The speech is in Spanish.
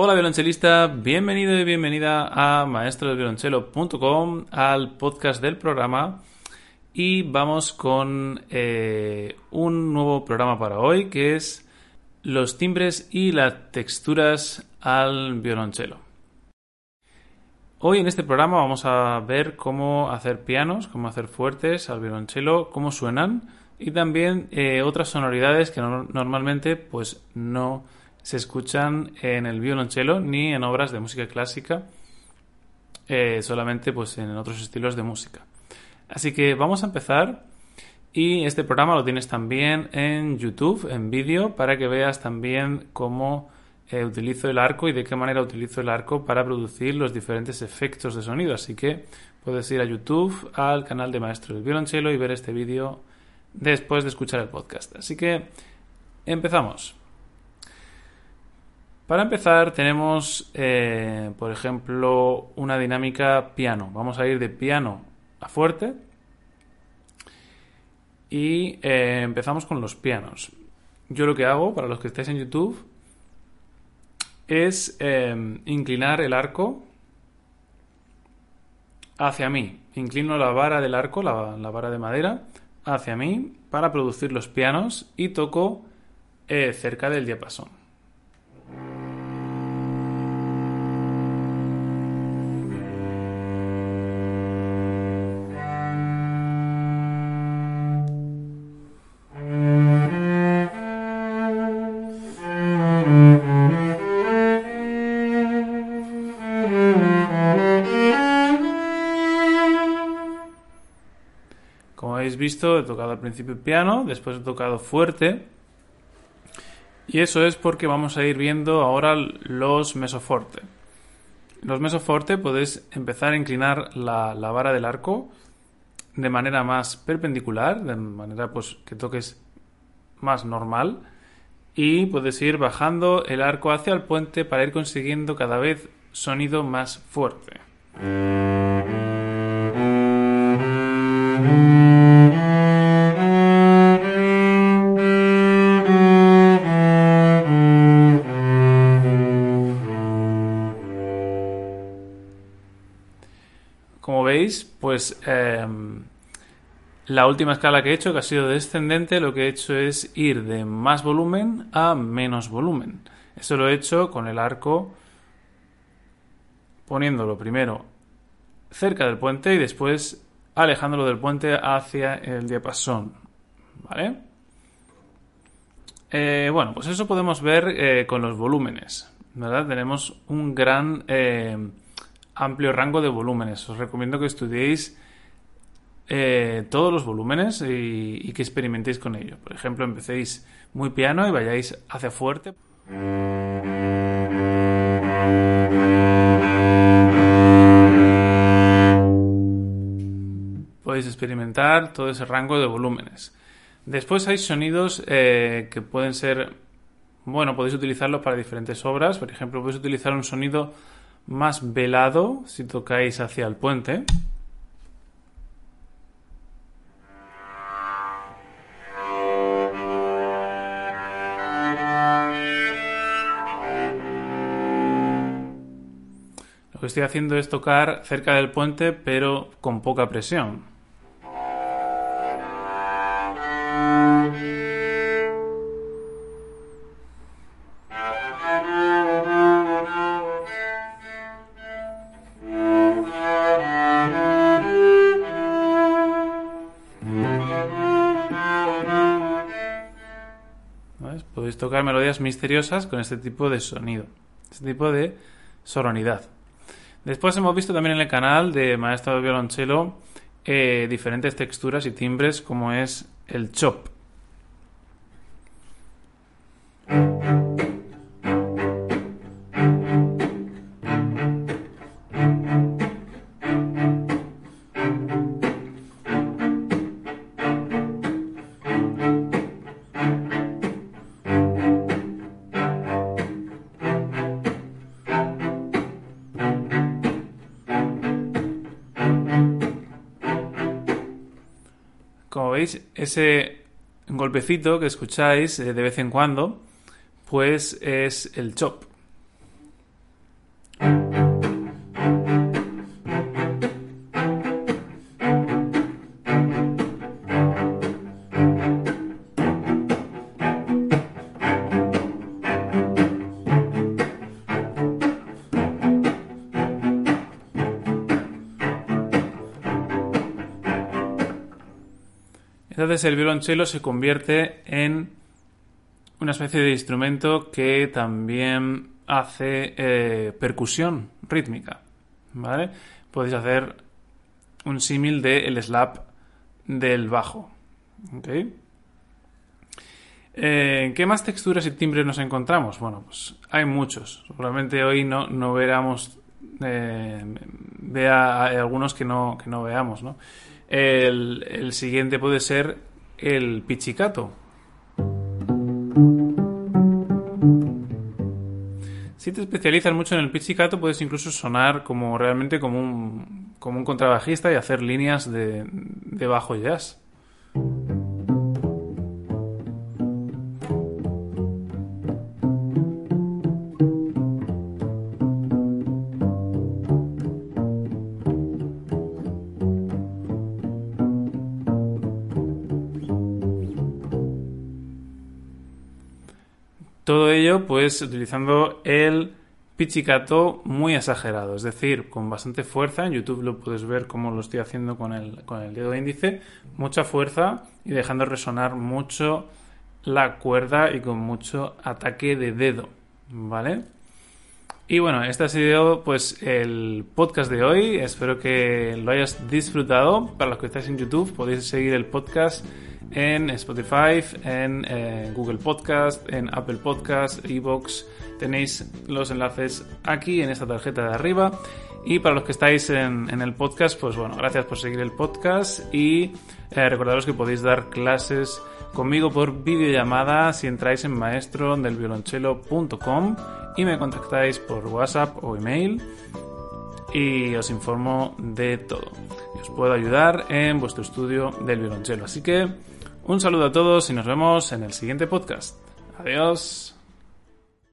Hola violonchelista, bienvenido y bienvenida a maestrosviolonchelo.com, al podcast del programa. Y vamos con eh, un nuevo programa para hoy que es los timbres y las texturas al violonchelo. Hoy en este programa vamos a ver cómo hacer pianos, cómo hacer fuertes al violonchelo, cómo suenan y también eh, otras sonoridades que no, normalmente pues no se escuchan en el violonchelo ni en obras de música clásica, eh, solamente pues en otros estilos de música. Así que vamos a empezar y este programa lo tienes también en YouTube, en vídeo, para que veas también cómo eh, utilizo el arco y de qué manera utilizo el arco para producir los diferentes efectos de sonido. Así que puedes ir a YouTube, al canal de Maestro del Violonchelo y ver este vídeo después de escuchar el podcast. Así que empezamos. Para empezar tenemos, eh, por ejemplo, una dinámica piano. Vamos a ir de piano a fuerte. Y eh, empezamos con los pianos. Yo lo que hago, para los que estáis en YouTube, es eh, inclinar el arco hacia mí. Inclino la vara del arco, la, la, vara de madera, hacia mí para producir los pianos y toco cerca del diapasón. Visto, he tocado al principio piano, después he tocado fuerte. Y eso es porque vamos a ir viendo ahora los mesoforte. Los mesoforte podéis empezar a inclinar la, la, vara del arco de manera más perpendicular, de manera pues que toques más normal. Y puedes ir bajando el arco hacia el puente para ir consiguiendo cada vez sonido más fuerte. Como veis, pues eh, la última escala que he hecho, que ha sido descendente, lo que he hecho es ir de más volumen a menos volumen. Eso lo he hecho con el arco poniéndolo primero cerca del puente y después alejándolo del puente hacia el diapasón. ¿Vale? Eh, bueno, pues eso podemos ver eh, con los volúmenes. ¿Verdad? Tenemos un gran eh, amplio rango de volúmenes. Os recomiendo que estudiéis eh, todos los volúmenes y, que experimentéis con ello. Por ejemplo, empecéis muy piano y vayáis hacia fuerte. Podéis experimentar todo ese rango de volúmenes. Después hay sonidos eh, que pueden ser, bueno, podéis utilizarlos para diferentes obras. Por ejemplo, podéis utilizar un sonido más velado si tocáis hacia el puente. Lo que estoy haciendo es tocar cerca del puente pero con poca presión. Tocar melodías misteriosas con este tipo de sonido, este tipo de sonoridad. Después hemos visto también en el canal de Maestro de Violonchelo eh, diferentes texturas y timbres como es el chop. Veis, ese golpecito que escucháis eh, de vez en cuando, pues es el chop. Entonces el violonchelo se convierte en una especie de instrumento que también hace eh, percusión rítmica. ¿Vale? Podéis hacer un símil del slap del bajo. Eh, ¿Qué más texturas y timbres nos encontramos? Bueno, pues hay muchos. Seguramente hoy no, no veramos. Eh, vea algunos que no, que no veamos, ¿no? El, siguiente puede ser el pichicato. Si te especializas mucho en el pichicato, puedes incluso sonar como realmente como un, como un contrabajista y hacer líneas de, de bajo jazz. Todo ello, pues, utilizando el pizzicato muy exagerado, es decir, con bastante fuerza. En YouTube lo puedes ver como lo estoy haciendo con el, con el dedo índice. Mucha fuerza y dejando resonar mucho la cuerda y con mucho ataque de dedo, ¿vale? Y bueno, este ha sido pues el podcast de hoy. Espero que lo hayas disfrutado. Para los que estáis en YouTube podéis seguir el podcast en Spotify, en eh, Google Podcast, en Apple Podcast, Evox. Tenéis los enlaces aquí en esta tarjeta de arriba. Y para los que estáis en, el podcast, pues bueno, gracias por seguir el podcast y eh, recordaros que podéis dar clases conmigo por videollamada si entráis en maestro-del-violonchelo.com y me contactáis por WhatsApp o email y os informo de todo. Os puedo ayudar en vuestro estudio del violonchelo. Así que un saludo a todos y nos vemos en el siguiente podcast. Adiós.